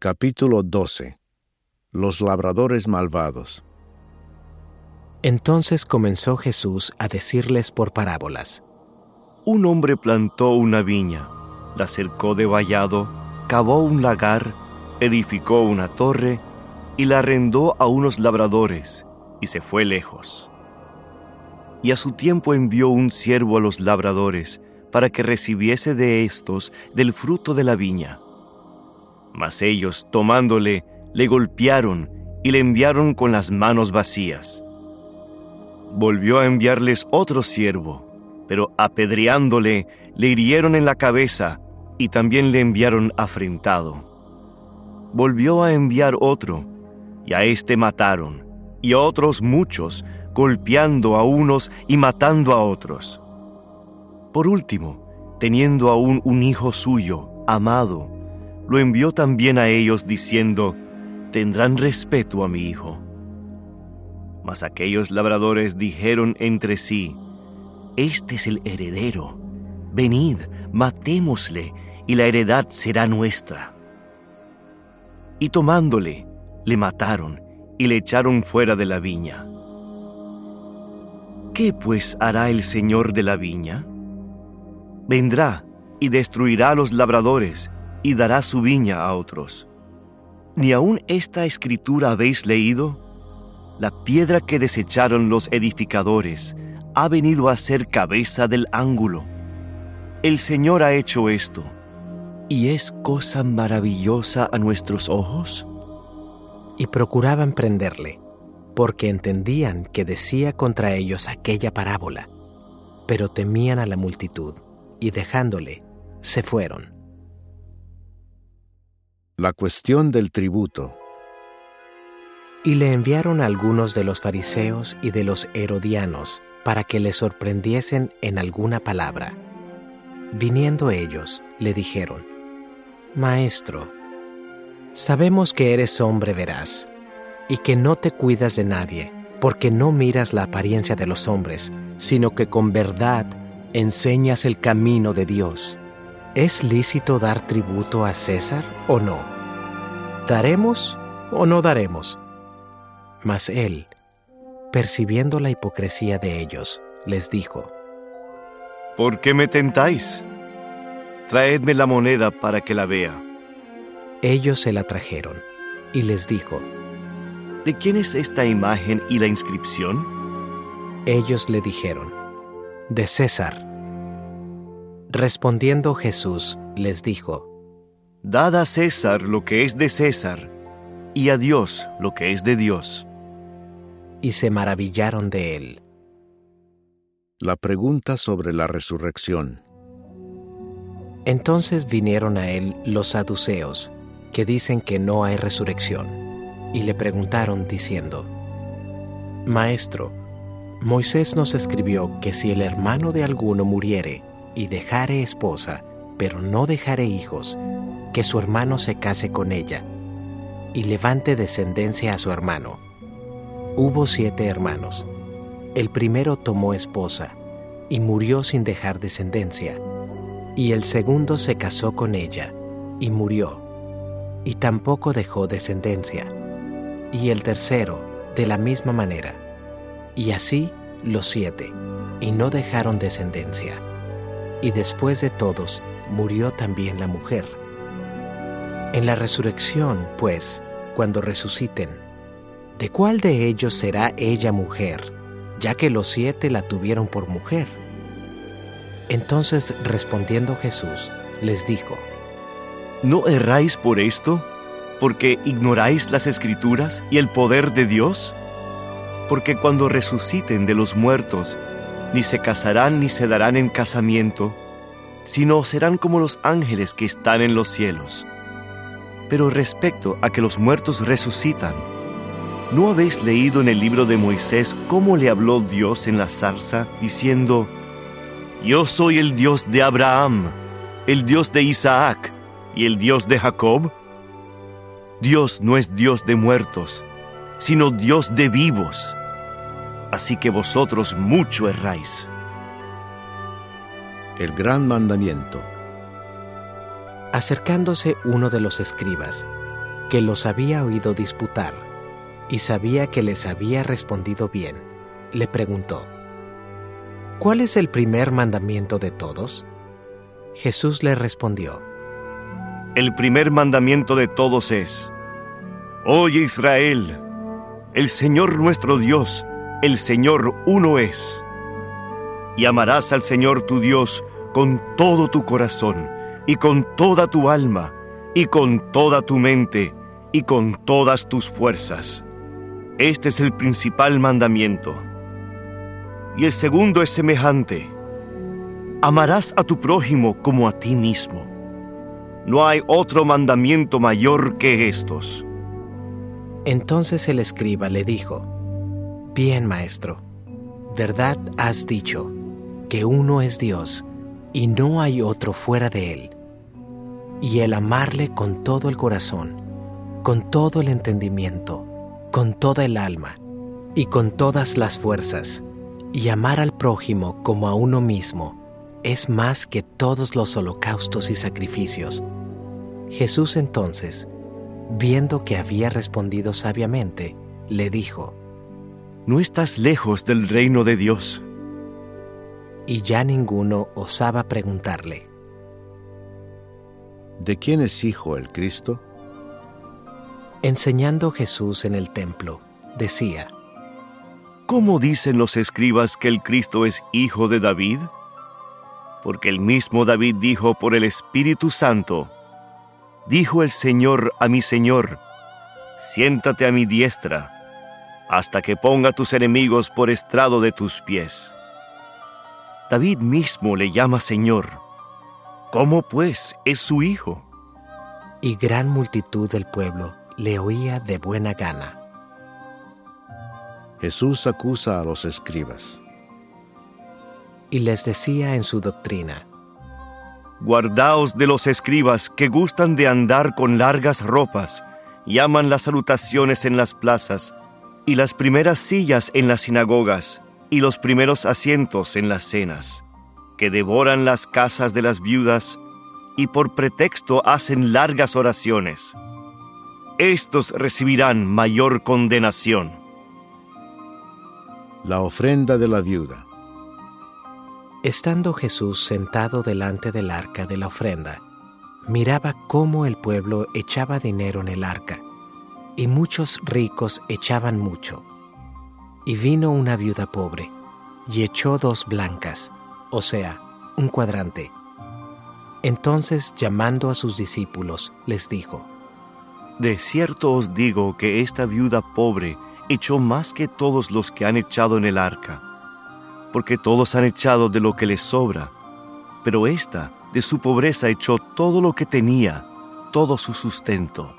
Capítulo 12 Los labradores malvados Entonces comenzó Jesús a decirles por parábolas. Un hombre plantó una viña, la cercó de vallado, cavó un lagar, edificó una torre y la arrendó a unos labradores y se fue lejos. Y a su tiempo envió un siervo a los labradores para que recibiese de éstos del fruto de la viña. Mas ellos, tomándole, le golpearon y le enviaron con las manos vacías. Volvió a enviarles otro siervo, pero apedreándole, le hirieron en la cabeza y también le enviaron afrentado. Volvió a enviar otro, y a éste mataron, y a otros muchos, golpeando a unos y matando a otros. Por último, teniendo aún un hijo suyo, amado, lo envió también a ellos diciendo, tendrán respeto a mi hijo. Mas aquellos labradores dijeron entre sí, Este es el heredero, venid, matémosle, y la heredad será nuestra. Y tomándole, le mataron y le echaron fuera de la viña. ¿Qué pues hará el Señor de la viña? Vendrá y destruirá a los labradores y dará su viña a otros. ¿Ni aun esta escritura habéis leído? La piedra que desecharon los edificadores ha venido a ser cabeza del ángulo. El Señor ha hecho esto. ¿Y es cosa maravillosa a nuestros ojos? Y procuraban prenderle, porque entendían que decía contra ellos aquella parábola, pero temían a la multitud, y dejándole, se fueron. La cuestión del tributo. Y le enviaron algunos de los fariseos y de los herodianos para que le sorprendiesen en alguna palabra. Viniendo ellos, le dijeron, Maestro, sabemos que eres hombre veraz y que no te cuidas de nadie, porque no miras la apariencia de los hombres, sino que con verdad enseñas el camino de Dios. ¿Es lícito dar tributo a César o no? ¿Daremos o no daremos? Mas él, percibiendo la hipocresía de ellos, les dijo, ¿Por qué me tentáis? Traedme la moneda para que la vea. Ellos se la trajeron, y les dijo, ¿De quién es esta imagen y la inscripción? Ellos le dijeron, de César. Respondiendo Jesús, les dijo, Dad a César lo que es de César, y a Dios lo que es de Dios. Y se maravillaron de él. La pregunta sobre la resurrección. Entonces vinieron a él los saduceos, que dicen que no hay resurrección, y le preguntaron diciendo, Maestro, Moisés nos escribió que si el hermano de alguno muriere y dejare esposa, pero no dejare hijos, que su hermano se case con ella y levante descendencia a su hermano. Hubo siete hermanos. El primero tomó esposa y murió sin dejar descendencia, y el segundo se casó con ella y murió, y tampoco dejó descendencia, y el tercero de la misma manera, y así los siete, y no dejaron descendencia. Y después de todos murió también la mujer. En la resurrección, pues, cuando resuciten, ¿de cuál de ellos será ella mujer, ya que los siete la tuvieron por mujer? Entonces respondiendo Jesús, les dijo, ¿No erráis por esto? ¿Porque ignoráis las escrituras y el poder de Dios? Porque cuando resuciten de los muertos, ni se casarán ni se darán en casamiento, sino serán como los ángeles que están en los cielos. Pero respecto a que los muertos resucitan, ¿no habéis leído en el libro de Moisés cómo le habló Dios en la zarza, diciendo, Yo soy el Dios de Abraham, el Dios de Isaac y el Dios de Jacob? Dios no es Dios de muertos, sino Dios de vivos. Así que vosotros mucho erráis. El gran mandamiento. Acercándose uno de los escribas, que los había oído disputar y sabía que les había respondido bien, le preguntó, ¿Cuál es el primer mandamiento de todos? Jesús le respondió, El primer mandamiento de todos es, Oye Israel, el Señor nuestro Dios, el Señor uno es. Y amarás al Señor tu Dios con todo tu corazón, y con toda tu alma, y con toda tu mente, y con todas tus fuerzas. Este es el principal mandamiento. Y el segundo es semejante. Amarás a tu prójimo como a ti mismo. No hay otro mandamiento mayor que estos. Entonces el escriba le dijo, Bien, maestro, verdad has dicho, que uno es Dios y no hay otro fuera de él. Y el amarle con todo el corazón, con todo el entendimiento, con toda el alma y con todas las fuerzas, y amar al prójimo como a uno mismo, es más que todos los holocaustos y sacrificios. Jesús entonces, viendo que había respondido sabiamente, le dijo, No estás lejos del reino de Dios. Y ya ninguno osaba preguntarle, ¿De quién es hijo el Cristo? Enseñando Jesús en el templo, decía, ¿Cómo dicen los escribas que el Cristo es hijo de David? Porque el mismo David dijo por el Espíritu Santo, Dijo el Señor a mi Señor, siéntate a mi diestra, hasta que ponga tus enemigos por estrado de tus pies. David mismo le llama Señor. ¿Cómo pues es su hijo? Y gran multitud del pueblo le oía de buena gana. Jesús acusa a los escribas. Y les decía en su doctrina, Guardaos de los escribas que gustan de andar con largas ropas, y aman las salutaciones en las plazas, y las primeras sillas en las sinagogas, y los primeros asientos en las cenas, que devoran las casas de las viudas, y por pretexto hacen largas oraciones. Estos recibirán mayor condenación. La ofrenda de la viuda. Estando Jesús sentado delante del arca de la ofrenda, miraba cómo el pueblo echaba dinero en el arca, y muchos ricos echaban mucho. Y vino una viuda pobre, y echó dos blancas, o sea, un cuadrante. Entonces, llamando a sus discípulos, les dijo, De cierto os digo que esta viuda pobre echó más que todos los que han echado en el arca porque todos han echado de lo que les sobra, pero ésta de su pobreza echó todo lo que tenía, todo su sustento.